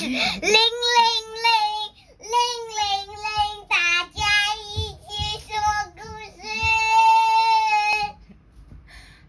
铃铃铃铃铃铃，大家一起说故事。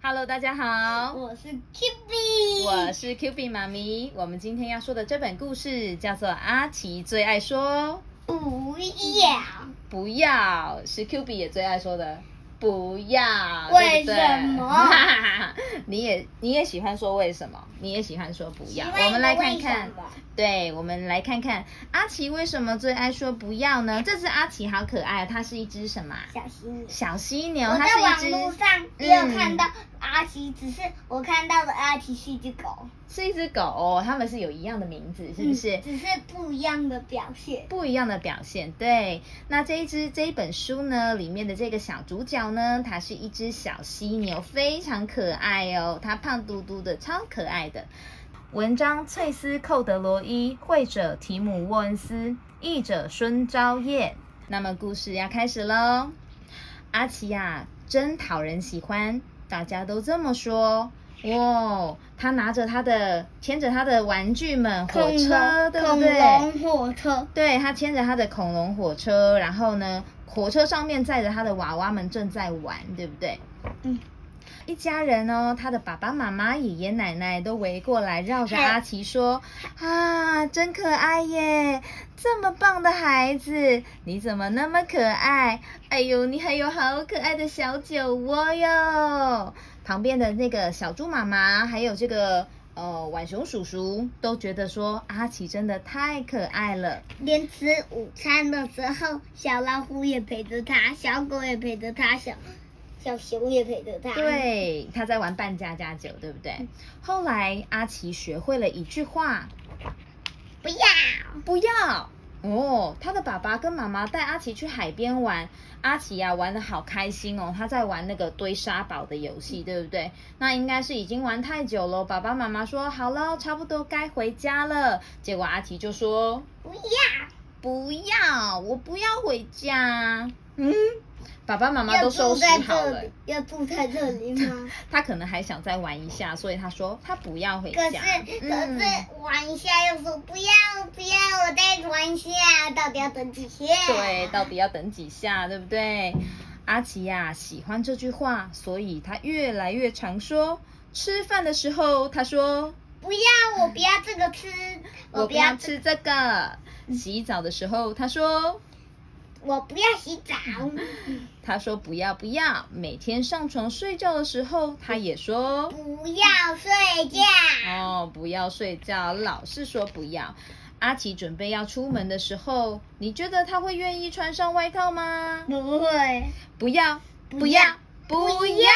Hello，大家好，我是 Q B，我是 Q B 妈咪。我们今天要说的这本故事叫做《阿奇最爱说不要，不要》，是 Q B 也最爱说的。不要，为什么 你也你也喜欢说为什么？你也喜欢说不要。我们来看看，对，我们来看看阿奇为什么最爱说不要呢？这只阿奇好可爱，它是一只什么啊？小心。小犀牛，我它是一在网只络上也有嗯看到阿奇，只是我看到的阿奇是一只狗，是一只狗、哦，它们是有一样的名字，是不是？嗯只是不一样的表现。不一样的表现，对。那这一只这一本书呢，里面的这个小主角呢，它是一只小犀牛，非常可爱哦，它胖嘟嘟的，超可爱的。文章翠丝·寇德罗伊，绘者提姆·沃恩斯，译者孙昭彦。那么故事要开始喽。阿奇呀、真讨人喜欢，大家都这么说。哇，他拿着他的牵着他的玩具们，火车，对不恐？龙火车，对他牵着他的恐龙火车，然后呢，火车上面载着他的娃娃们正在玩，对不对？嗯，一家人哦，他的爸爸妈妈、爷爷奶奶都围过来，绕着阿奇说：“啊，真可爱耶！这么棒的孩子，你怎么那么可爱？哎呦，你还有好可爱的小酒窝哟！”旁边的那个小猪妈妈，还有这个呃浣熊叔叔，都觉得说阿奇真的太可爱了。连吃午餐的时候，小老虎也陪着他，小狗也陪着他，小小熊也陪着他。，对，他在玩扮家家酒，对不对？后来阿奇学会了一句话，不要，不要。哦，他的爸爸跟妈妈带阿奇去海边玩，阿奇呀、玩的好开心哦，他在玩那个堆沙堡的游戏，对不对？那应该是已经玩太久了，爸爸妈妈说好了，差不多该回家了。结果阿奇就说不要，不要，我不要回家。嗯，爸爸妈妈都收拾好了，。要住在这里吗？他可能还想再玩一下，所以他说他不要回家。可是可嗯是玩一下又说不要不要，我再玩一下，到底要等几下？对，到底要等几下，对不对？阿奇呀、喜欢这句话，所以他越来越常说。吃饭的时候，他说不要，我不要这个吃，我不要吃这个。洗澡的时候，他说我不要洗澡。他说不要不要。每天上床睡觉的时候，他也说不要睡觉。哦，不要睡觉，老是说不要。阿奇准备要出门的时候，你觉得他会愿意穿上外套吗？不会，不要，不要不要，不不要。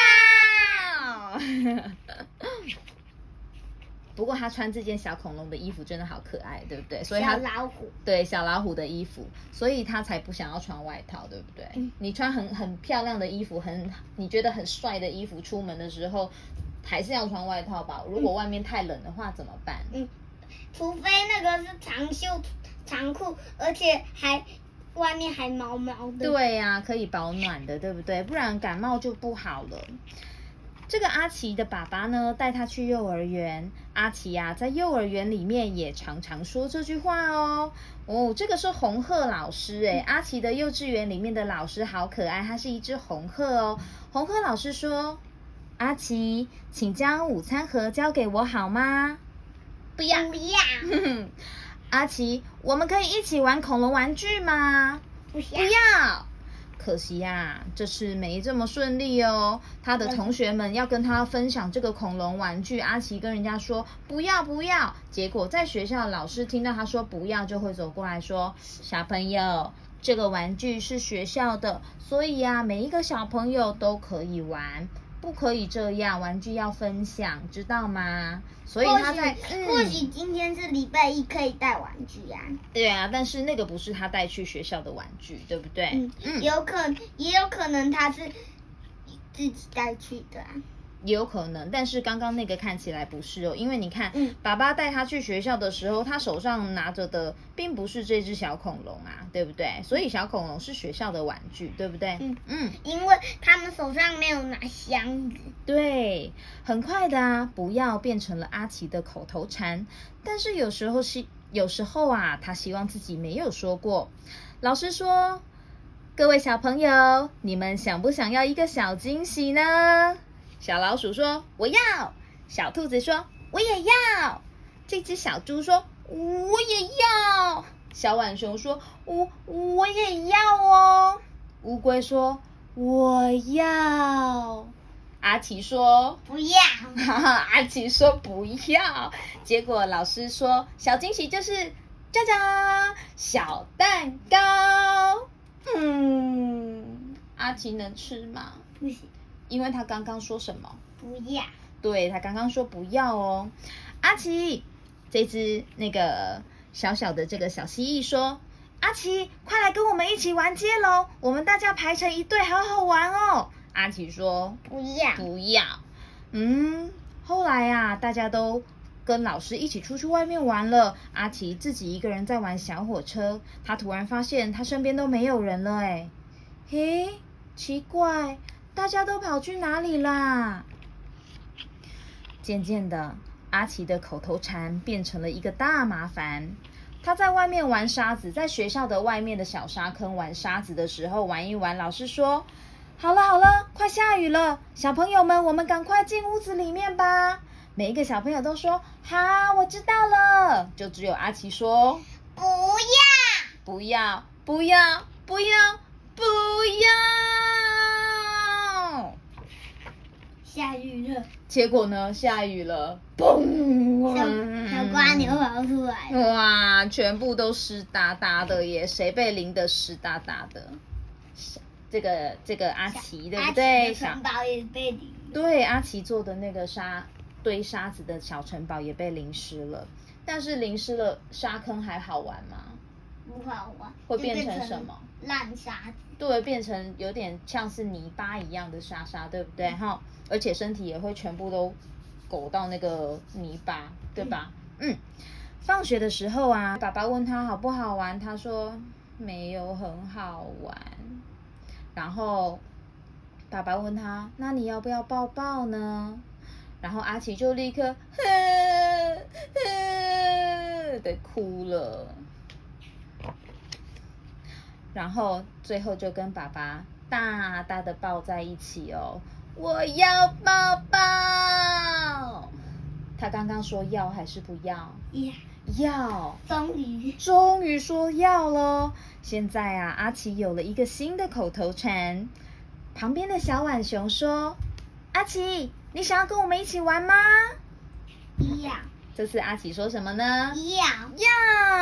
不过他穿这件小恐龙的衣服真的好可爱，对不对？所以他小老虎。对小老虎的衣服，所以他才不想要穿外套，对不对？嗯你穿很很漂亮的衣服，很你觉得很帅的衣服，出门的时候还是要穿外套吧？如果外面太冷的话怎么办？嗯，除非那个是长袖长裤，而且还外面还毛毛的。，对呀、可以保暖的，对不对？不然感冒就不好了。这个阿奇的爸爸呢，带他去幼儿园。阿奇呀、在幼儿园里面也常常说这句话哦。哦，这个是红鹤老师诶，阿奇的幼稚园里面的老师好可爱，它是一只红鹤哦。红鹤老师说：“阿奇，请将午餐盒交给我好吗？”不要不要 阿奇，我们可以一起玩恐龙玩具吗？不不要。可惜呀、这次没这么顺利哦。他的同学们要跟他分享这个恐龙玩具，阿奇跟人家说不要不要。结果在学校，老师听到他说不要，就会走过来说：“小朋友，这个玩具是学校的，所以呀、每一个小朋友都可以玩，不可以这样，玩具要分享，知道吗？”所以他在，或许、嗯或许今天是礼拜一，可以带玩具啊。对啊，但是那个不是他带去学校的玩具，对不对？嗯，有可也有可能他是自己带去的啊。也有可能，但是刚刚那个看起来不是哦，因为你看，嗯爸爸带他去学校的时候，他手上拿着的并不是这只小恐龙啊，对不对？所以小恐龙是学校的玩具，对不对？嗯嗯，因为他们手上没有拿箱子。对，很快的啊，不要变成了阿奇的口头禅。但是有时候是有时候啊，他希望自己没有说过。老师说：“各位小朋友，你们想不想要一个小惊喜呢？”小老鼠说：“我要。”小兔子说：“我也要。”这只小猪说：“我也要。”小浣熊说：“我我也要。哦。”乌龟说：“我要。”阿奇说：“不要。”哈哈，阿奇说：“不要。”结果老师说：“小惊喜就是，짜 잔， 小蛋糕。”嗯，阿奇能吃吗？不行。因为他刚刚说什么？不要。对他刚刚说不要哦。阿奇，这只那个小小的这个小蜥蜴说：“阿奇，快来跟我们一起玩接龙，我们大家排成一队，好好玩哦。”阿奇说：“不要，不要。”嗯，后来啊，大家都跟老师一起出去外面玩了。阿奇自己一个人在玩小火车，他突然发现他身边都没有人了，哎，嘿，奇怪，大家都跑去哪里啦？渐渐的，阿奇的口头禅变成了一个大麻烦。他在外面玩沙子，在学校的外面的小沙坑玩沙子的时候，玩一玩，老师说。好了好了，快下雨了，小朋友们，我们赶快进屋子里面吧。每一个小朋友都说好，我知道了。就只有阿奇说不要，不要，不要，不要，不要。下雨了。结果呢？下雨了，嘣！小瓜牛跑出来。哇，全部都湿哒哒的耶！谁被淋得湿哒哒的？这个这个阿奇对不对？城堡也被淋。对，阿奇做的那个沙堆沙子的小城堡也被淋湿了。但是淋湿了沙坑还好玩吗？不好玩。会变成什么？烂沙子。对，变成有点像是泥巴一样的沙沙，对不对？哈，而且身体也会全部都裹到那个泥巴，对吧？嗯。放学的时候啊，爸爸问他好不好玩，他说没有很好玩。然后爸爸问他：“那你要不要抱抱呢？”然后阿奇就立刻“哼哼”的哭了。然后最后就跟爸爸大大的抱在一起哦。我要抱抱。他刚刚说要还是不要？要。要。终于。终于说要了。现在啊，阿奇有了一个新的口头禅。旁边的小浣熊说：“阿奇，你想要跟我们一起玩吗？”要。这次阿奇说什么呢？要。要。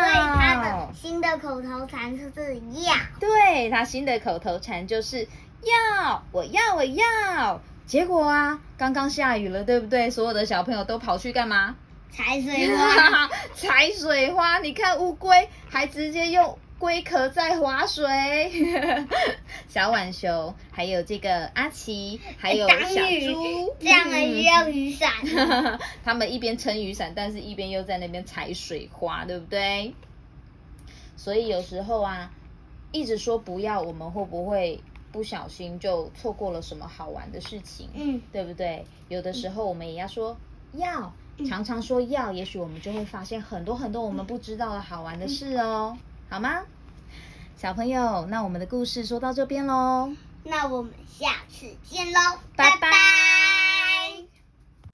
所以他的新的口头禅就是要。对他新的口头禅就是要，我要，我要。结果啊，刚刚下雨了，对不对？所有的小朋友都跑去干嘛？踩水花。踩水花，你看乌龟还直接用。龟壳在划水，小浣熊，还有这个阿奇，还有小猪，这样需要雨伞。他们一边撑雨伞，但是一边又在那边踩水花，对不对？所以有时候啊，一直说不要，我们会不会不小心就错过了什么好玩的事情？嗯，对不对？有的时候我们也要说要，常常说要，也许我们就会发现很多很多我们不知道的好玩的事哦。好吗，小朋友？那我们的故事说到这边喽，那我们下次见喽，拜拜。